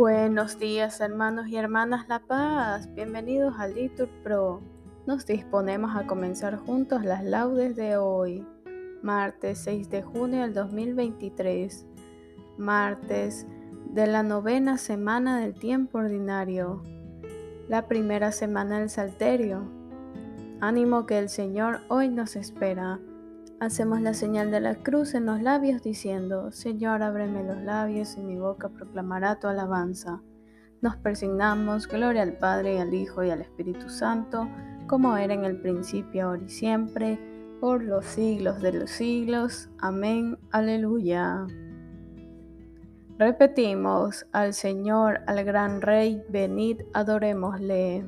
Buenos días hermanos y hermanas La Paz, bienvenidos a Litur Pro. Nos disponemos a comenzar juntos las laudes de hoy, martes 6 de junio del 2023, martes de la novena semana del tiempo ordinario, la primera semana del Salterio. Ánimo que el Señor hoy nos espera. Hacemos la señal de la cruz en los labios diciendo, Señor, ábreme los labios y mi boca proclamará tu alabanza. Nos persignamos, gloria al Padre y al Hijo y al Espíritu Santo, como era en el principio, ahora y siempre, por los siglos de los siglos. Amén. Aleluya. Repetimos, al Señor, al gran Rey, venid, adorémosle.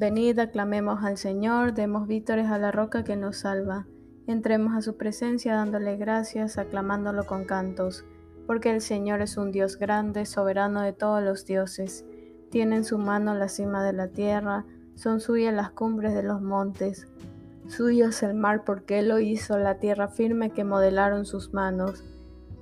Venid, aclamemos al Señor, demos vítores a la roca que nos salva. Entremos a su presencia dándole gracias, aclamándolo con cantos, porque el Señor es un Dios grande, soberano de todos los dioses. Tiene en su mano la cima de la tierra, son suyas las cumbres de los montes. Suyo es el mar porque Él lo hizo, la tierra firme que modelaron sus manos.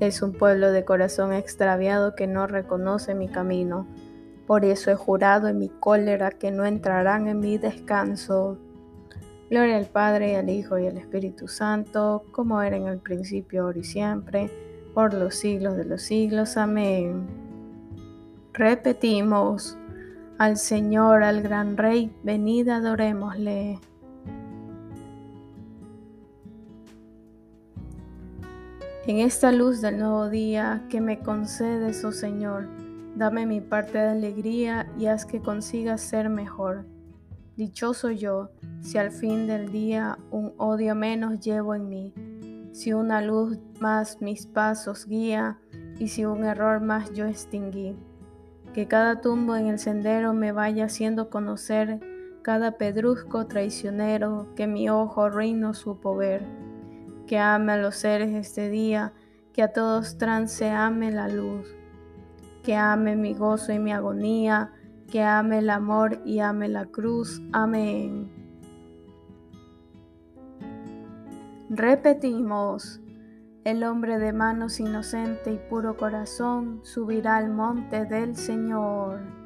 es un pueblo de corazón extraviado que no reconoce mi camino. Por eso he jurado en mi cólera que no entrarán en mi descanso. Gloria al Padre, al Hijo y al Espíritu Santo, como era en el principio, ahora y siempre, por los siglos de los siglos. Amén. Repetimos, al Señor, al gran Rey, venid adorémosle. En esta luz del nuevo día que me concedes, oh Señor, Dame mi parte de alegría y haz que consiga ser mejor. Dichoso yo, si al fin del día un odio menos llevo en mí, si una luz más mis pasos guía y si un error más yo extinguí. Que cada tumbo en el sendero me vaya haciendo conocer cada pedrusco traicionero que mi ojo reino supo ver. Que ame a los seres este día, que a todos trance ame la luz que ame mi gozo y mi agonía, que ame el amor y ame la cruz. Amén. Repetimos, el hombre de manos inocente y puro corazón subirá al monte del Señor.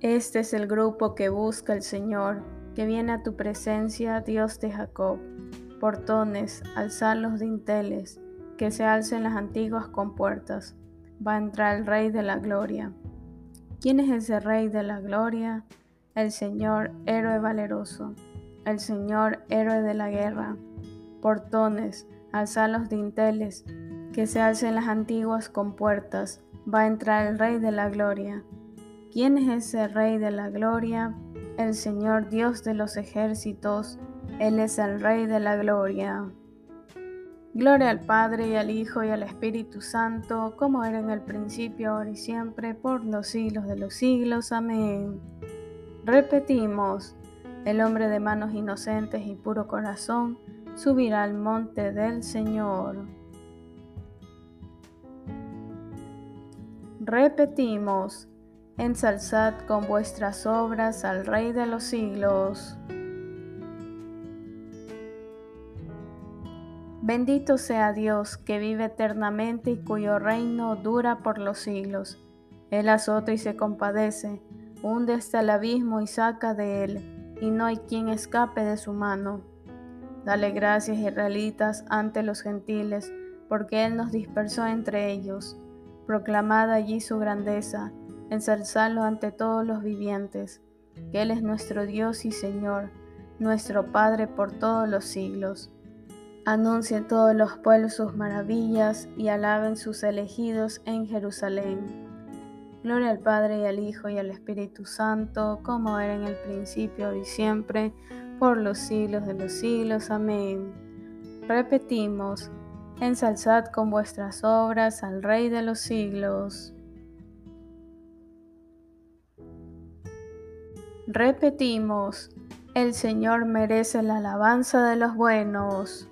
Este es el grupo que busca el Señor, que viene a tu presencia, Dios de Jacob portones, alzar los dinteles, que se alcen las antiguas compuertas. Va a entrar el Rey de la Gloria. ¿Quién es ese Rey de la Gloria? El Señor, héroe valeroso, el Señor, héroe de la guerra. Portones, alzar los dinteles, que se alcen las antiguas compuertas. Va a entrar el Rey de la Gloria. ¿Quién es ese Rey de la Gloria? El Señor Dios de los ejércitos, él es el Rey de la Gloria. Gloria al Padre y al Hijo y al Espíritu Santo, como era en el principio, ahora y siempre, por los siglos de los siglos. Amén. Repetimos, el hombre de manos inocentes y puro corazón subirá al monte del Señor. Repetimos, ensalzad con vuestras obras al Rey de los siglos. Bendito sea Dios que vive eternamente y cuyo reino dura por los siglos. Él azota y se compadece, hunde hasta el abismo y saca de él, y no hay quien escape de su mano. Dale gracias, israelitas, ante los gentiles, porque Él nos dispersó entre ellos. Proclamad allí su grandeza, ensalzadlo ante todos los vivientes, que Él es nuestro Dios y Señor, nuestro Padre por todos los siglos. Anuncien todos los pueblos sus maravillas y alaben sus elegidos en Jerusalén. Gloria al Padre y al Hijo y al Espíritu Santo, como era en el principio, y siempre, por los siglos de los siglos. Amén. Repetimos, ensalzad con vuestras obras al Rey de los siglos. Repetimos, el Señor merece la alabanza de los buenos.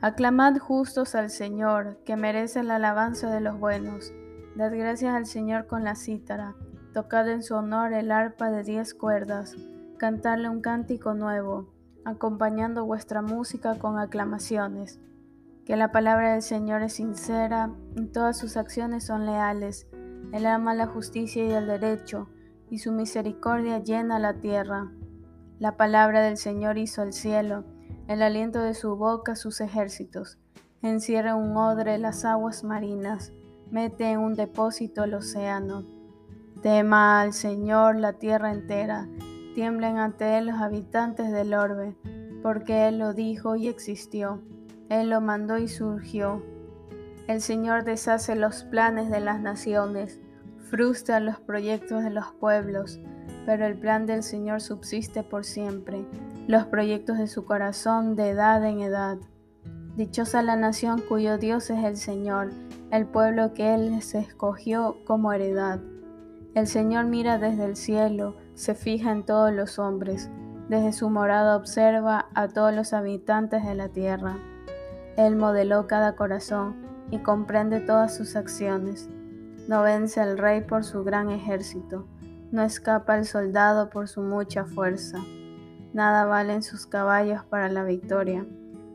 Aclamad justos al Señor, que merece la alabanza de los buenos. Dad gracias al Señor con la cítara. Tocad en su honor el arpa de diez cuerdas. Cantadle un cántico nuevo, acompañando vuestra música con aclamaciones. Que la palabra del Señor es sincera y todas sus acciones son leales. Él ama la justicia y el derecho, y su misericordia llena la tierra. La palabra del Señor hizo el cielo el aliento de su boca sus ejércitos. Encierra un odre las aguas marinas, mete en un depósito el océano. Tema al Señor la tierra entera, tiemblen ante Él los habitantes del orbe, porque Él lo dijo y existió, Él lo mandó y surgió. El Señor deshace los planes de las naciones, frustra los proyectos de los pueblos, pero el plan del Señor subsiste por siempre los proyectos de su corazón de edad en edad. Dichosa la nación cuyo Dios es el Señor, el pueblo que Él se escogió como heredad. El Señor mira desde el cielo, se fija en todos los hombres, desde su morada observa a todos los habitantes de la tierra. Él modeló cada corazón y comprende todas sus acciones. No vence al rey por su gran ejército, no escapa el soldado por su mucha fuerza. Nada valen sus caballos para la victoria,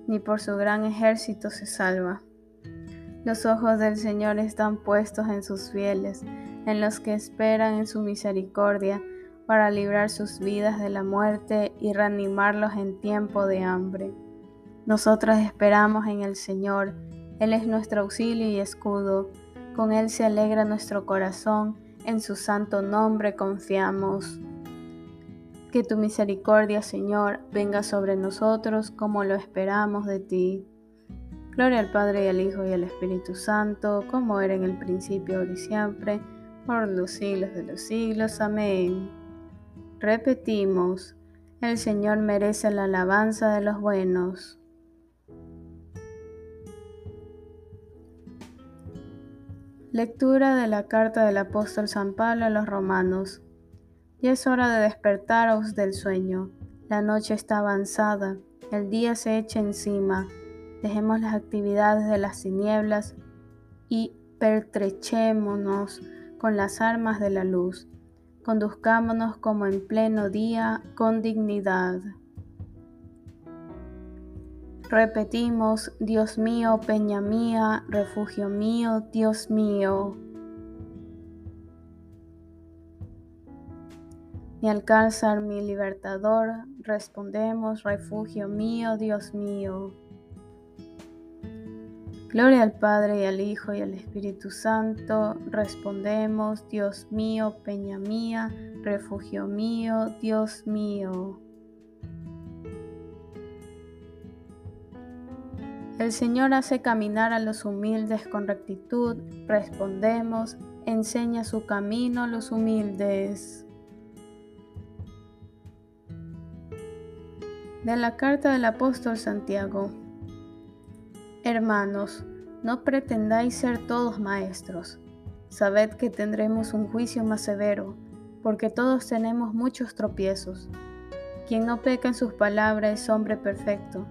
ni por su gran ejército se salva. Los ojos del Señor están puestos en sus fieles, en los que esperan en su misericordia, para librar sus vidas de la muerte y reanimarlos en tiempo de hambre. Nosotros esperamos en el Señor, Él es nuestro auxilio y escudo, con Él se alegra nuestro corazón, en su santo nombre confiamos. Que tu misericordia, Señor, venga sobre nosotros como lo esperamos de ti. Gloria al Padre y al Hijo y al Espíritu Santo, como era en el principio, ahora y siempre, por los siglos de los siglos. Amén. Repetimos, el Señor merece la alabanza de los buenos. Lectura de la carta del apóstol San Pablo a los romanos. Ya es hora de despertaros del sueño. La noche está avanzada, el día se echa encima. Dejemos las actividades de las tinieblas y pertrechémonos con las armas de la luz. Conduzcámonos como en pleno día con dignidad. Repetimos, Dios mío, peña mía, refugio mío, Dios mío. Mi alcázar, mi libertador, respondemos, refugio mío, Dios mío. Gloria al Padre y al Hijo y al Espíritu Santo, respondemos, Dios mío, peña mía, refugio mío, Dios mío. El Señor hace caminar a los humildes con rectitud, respondemos, enseña su camino a los humildes. De la carta del apóstol Santiago. Hermanos, no pretendáis ser todos maestros. Sabed que tendremos un juicio más severo, porque todos tenemos muchos tropiezos. Quien no peca en sus palabras es hombre perfecto,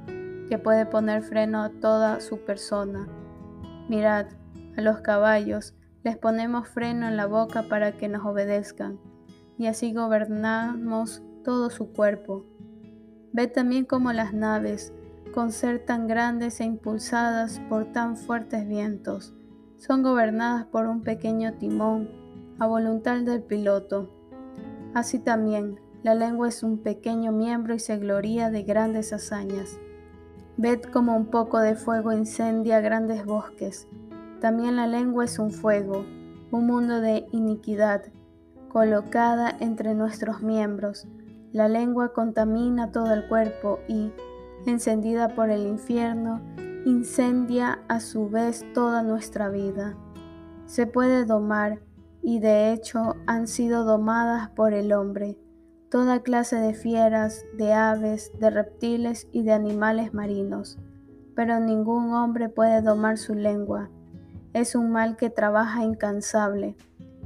que puede poner freno a toda su persona. Mirad, a los caballos les ponemos freno en la boca para que nos obedezcan, y así gobernamos todo su cuerpo. Ve también cómo las naves, con ser tan grandes e impulsadas por tan fuertes vientos, son gobernadas por un pequeño timón a voluntad del piloto. Así también, La lengua es un pequeño miembro y se gloria de grandes hazañas. Ved como un poco de fuego incendia grandes bosques. También la lengua es un fuego, un mundo de iniquidad, colocada entre nuestros miembros. La lengua contamina todo el cuerpo y, encendida por el infierno, incendia a su vez toda nuestra vida. Se puede domar, y de hecho han sido domadas por el hombre toda clase de fieras, de aves, de reptiles y de animales marinos, pero ningún hombre puede domar su lengua. Es un mal que trabaja incansable,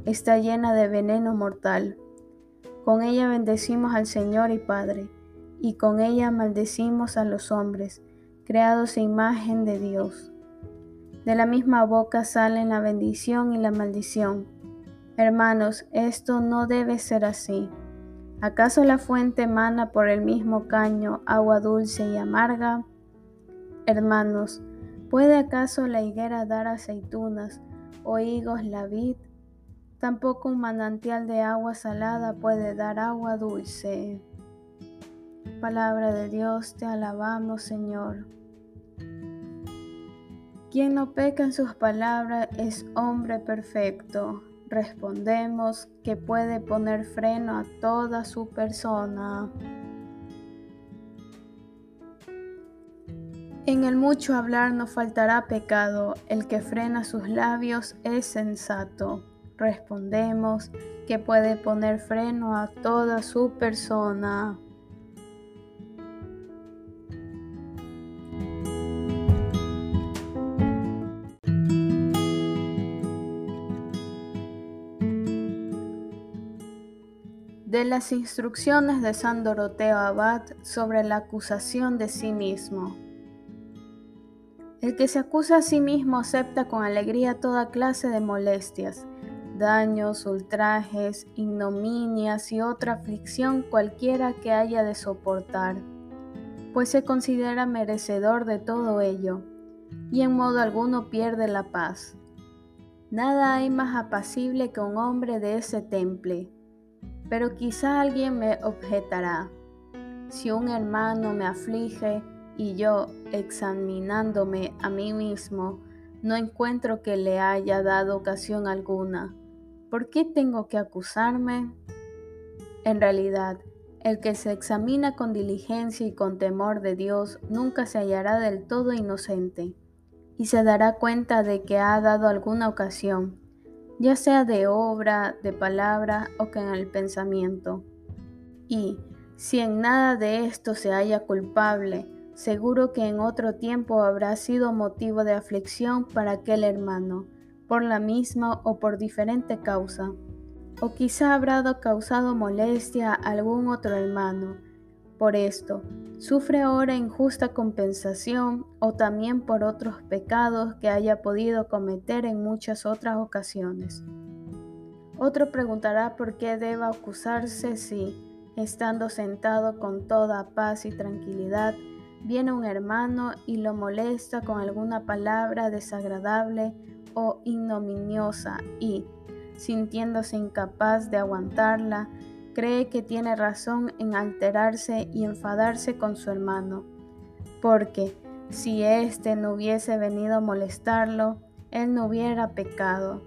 está llena de veneno mortal. Con ella bendecimos al Señor y Padre, y con ella maldecimos a los hombres, creados a imagen de Dios. De la misma boca salen la bendición y la maldición. Hermanos, esto no debe ser así. ¿Acaso la fuente emana por el mismo caño agua dulce y amarga? Hermanos, ¿puede acaso la higuera dar aceitunas o higos la vid? Tampoco un manantial de agua salada puede dar agua dulce. Palabra de Dios, te alabamos Señor. Quien no peca en sus palabras es hombre perfecto respondemos que puede poner freno a toda su persona. En el mucho hablar no faltará pecado, el que frena sus labios es sensato. Respondemos que puede poner freno a toda su persona. Las instrucciones de San Doroteo Abad sobre la acusación de sí mismo. El que se acusa a sí mismo acepta con alegría toda clase de molestias, daños, ultrajes, ignominias y otra aflicción cualquiera que haya de soportar, pues se considera merecedor de todo ello, y en modo alguno pierde la paz. Nada hay más apacible que un hombre de ese temple, pero quizá alguien me objetará, si un hermano me aflige y yo, examinándome a mí mismo, no encuentro que le haya dado ocasión alguna, ¿por qué tengo que acusarme? En realidad, el que se examina con diligencia y con temor de Dios nunca se hallará del todo inocente, y se dará cuenta de que ha dado alguna ocasión, ya sea de obra, de palabra o que en el pensamiento. Y si en nada de esto se haya culpable, seguro que en otro tiempo habrá sido motivo de aflicción para aquel hermano, por la misma o por diferente causa. O quizá habrá causado molestia a algún otro hermano, por esto, sufre ahora injusta compensación o también por otros pecados que haya podido cometer en muchas otras ocasiones. Otro preguntará por qué deba acusarse si, estando sentado con toda paz y tranquilidad, viene un hermano y lo molesta con alguna palabra desagradable o ignominiosa y, sintiéndose incapaz de aguantarla, cree que tiene razón en alterarse y enfadarse con su hermano, porque si éste no hubiese venido a molestarlo, él no hubiera pecado.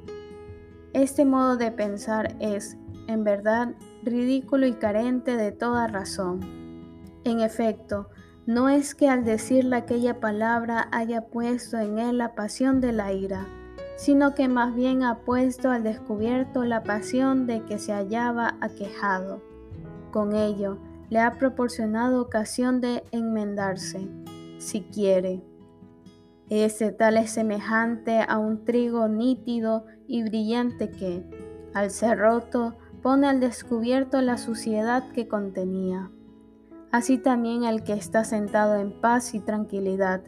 Este modo de pensar es, en verdad, ridículo y carente de toda razón. En efecto, no es que al decirle aquella palabra haya puesto en él la pasión de la ira, sino que más bien ha puesto al descubierto la pasión de que se hallaba aquejado. Con ello, le ha proporcionado ocasión de enmendarse, si quiere. Ese tal es semejante a un trigo nítido y brillante que, al ser roto, pone al descubierto la suciedad que contenía. Así también el que está sentado en paz y tranquilidad,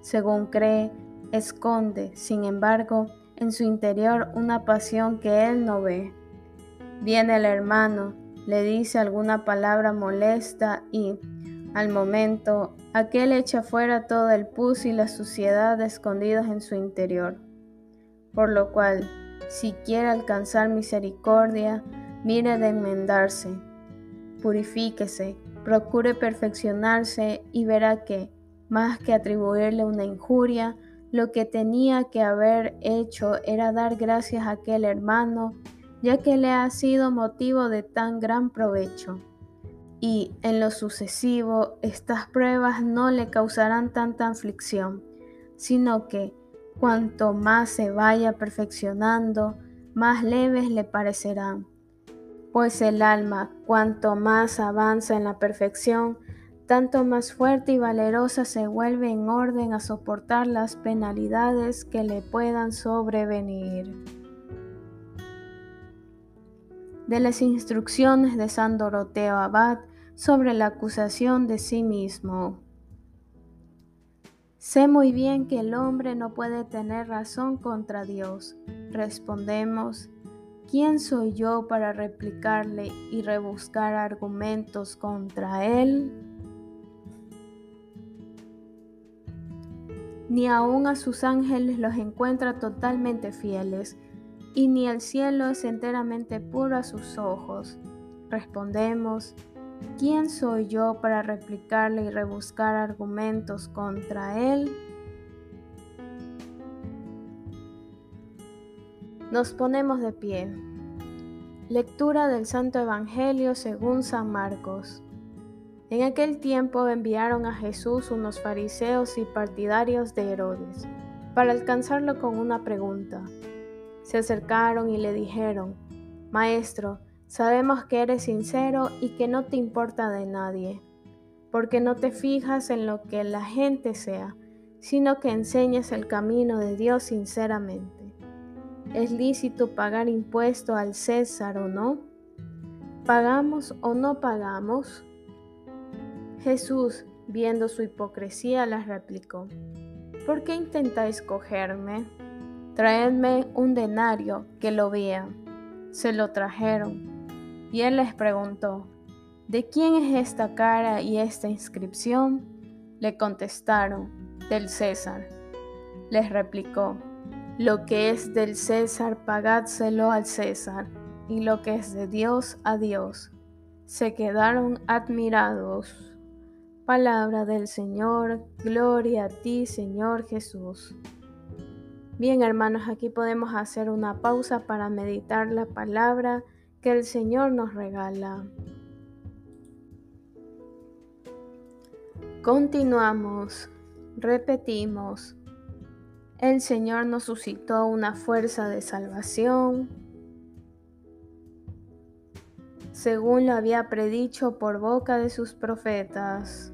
según cree, esconde, sin embargo, en su interior una pasión que él no ve. Viene el hermano, le dice alguna palabra molesta y, al momento, aquel echa fuera todo el pus y la suciedad escondidos en su interior. Por lo cual, si quiere alcanzar misericordia, mire de enmendarse, purifíquese, procure perfeccionarse y verá que, más que atribuirle una injuria, lo que tenía que haber hecho era dar gracias a aquel hermano, ya que le ha sido motivo de tan gran provecho. Y en lo sucesivo, estas pruebas no le causarán tanta aflicción, sino que, cuanto más se vaya perfeccionando, más leves le parecerán. Pues el alma, cuanto más avanza en la perfección, tanto más fuerte y valerosa se vuelve en orden a soportar las penalidades que le puedan sobrevenir. De las instrucciones de San Doroteo Abad sobre la acusación de sí mismo. Sé muy bien que el hombre no puede tener razón contra Dios. Respondemos, ¿quién soy yo para replicarle y rebuscar argumentos contra él? Ni aun a sus ángeles los encuentra totalmente fieles, y ni el cielo es enteramente puro a sus ojos. Respondemos, ¿Quién soy yo para replicarle y rebuscar argumentos contra él? Nos ponemos de pie. Lectura del Santo Evangelio según San Marcos. En aquel tiempo enviaron a Jesús unos fariseos y partidarios de Herodes para alcanzarlo con una pregunta. Se acercaron y le dijeron, Maestro, Sabemos que eres sincero y que no te importa de nadie, porque no te fijas en lo que la gente sea, sino que enseñas el camino de Dios sinceramente. ¿Es lícito pagar impuesto al César o no? ¿Pagamos o no pagamos? Jesús, viendo su hipocresía, les replicó, ¿por qué intentáis cogerme? Traedme un denario que lo vea. Se lo trajeron y él les preguntó, ¿de quién es esta cara y esta inscripción? Le contestaron, del César. Les replicó, lo que es del César, pagádselo al César, y lo que es de Dios, a Dios. Se quedaron admirados. Palabra del Señor, gloria a ti, Señor Jesús. Bien, hermanos, aquí podemos hacer una pausa para meditar la palabra que el Señor nos regala. Continuamos, repetimos. El Señor nos suscitó una fuerza de salvación, según lo había predicho por boca de sus profetas.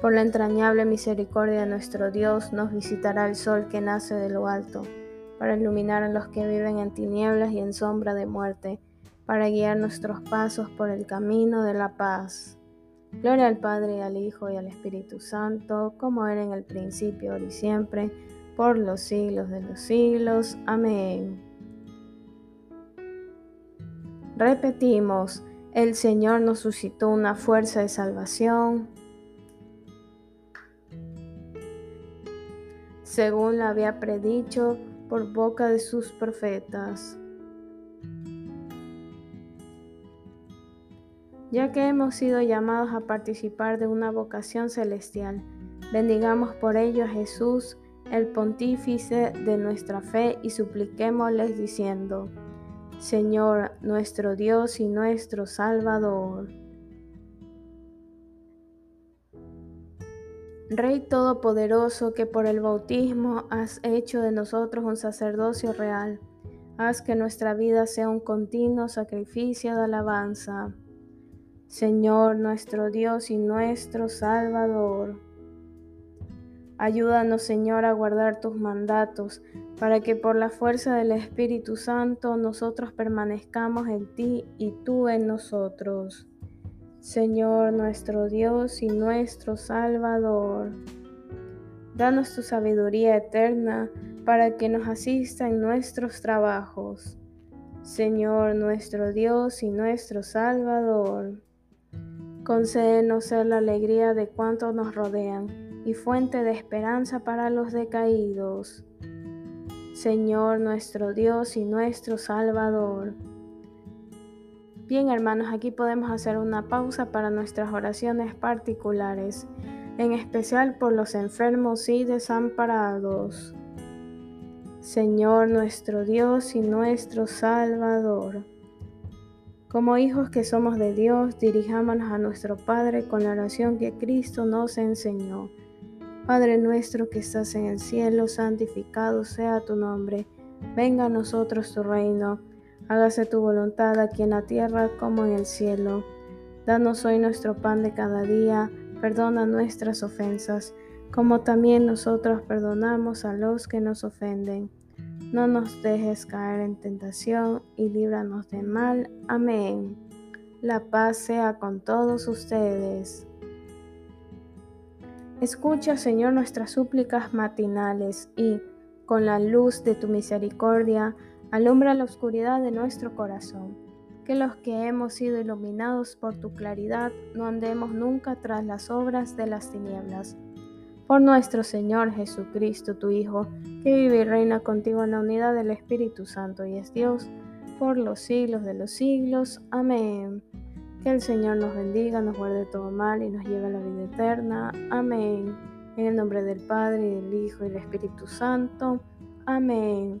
Por la entrañable misericordia de nuestro Dios nos visitará el sol que nace de lo alto para iluminar a los que viven en tinieblas y en sombra de muerte, para guiar nuestros pasos por el camino de la paz. Gloria al Padre, al Hijo y al Espíritu Santo, como era en el principio, ahora y siempre, por los siglos de los siglos. Amén. Repetimos, el Señor nos suscitó una fuerza de salvación. Según lo había predicho, por boca de sus profetas. Ya que hemos sido llamados a participar de una vocación celestial, bendigamos por ello a Jesús, el pontífice de nuestra fe, y supliquémosles diciendo, Señor nuestro Dios y nuestro Salvador. Rey Todopoderoso, que por el bautismo has hecho de nosotros un sacerdocio real, haz que nuestra vida sea un continuo sacrificio de alabanza. Señor nuestro Dios y nuestro Salvador. Ayúdanos, Señor, a guardar tus mandatos, para que por la fuerza del Espíritu Santo nosotros permanezcamos en ti y tú en nosotros. Señor nuestro Dios y nuestro Salvador. Danos tu sabiduría eterna para que nos asista en nuestros trabajos. Señor nuestro Dios y nuestro Salvador. Concédenos ser la alegría de cuantos nos rodean y fuente de esperanza para los decaídos. Señor nuestro Dios y nuestro Salvador. Bien hermanos, aquí podemos hacer una pausa para nuestras oraciones particulares, en especial por los enfermos y desamparados. Señor nuestro Dios y nuestro Salvador. Como hijos que somos de Dios, dirijámonos a nuestro Padre con la oración que Cristo nos enseñó. Padre nuestro que estás en el cielo, santificado sea tu nombre. Venga a nosotros tu reino Hágase tu voluntad aquí en la tierra como en el cielo. Danos hoy nuestro pan de cada día, perdona nuestras ofensas, como también nosotros perdonamos a los que nos ofenden. No nos dejes caer en tentación y líbranos de mal. Amén. La paz sea con todos ustedes. Escucha, Señor, nuestras súplicas matinales y, con la luz de tu misericordia, Alumbra la oscuridad de nuestro corazón, que los que hemos sido iluminados por tu claridad no andemos nunca tras las obras de las tinieblas. Por nuestro Señor Jesucristo, tu Hijo, que vive y reina contigo en la unidad del Espíritu Santo y es Dios, por los siglos de los siglos. Amén. Que el Señor nos bendiga, nos guarde todo mal y nos lleve a la vida eterna. Amén. En el nombre del Padre, y del Hijo, y del Espíritu Santo. Amén.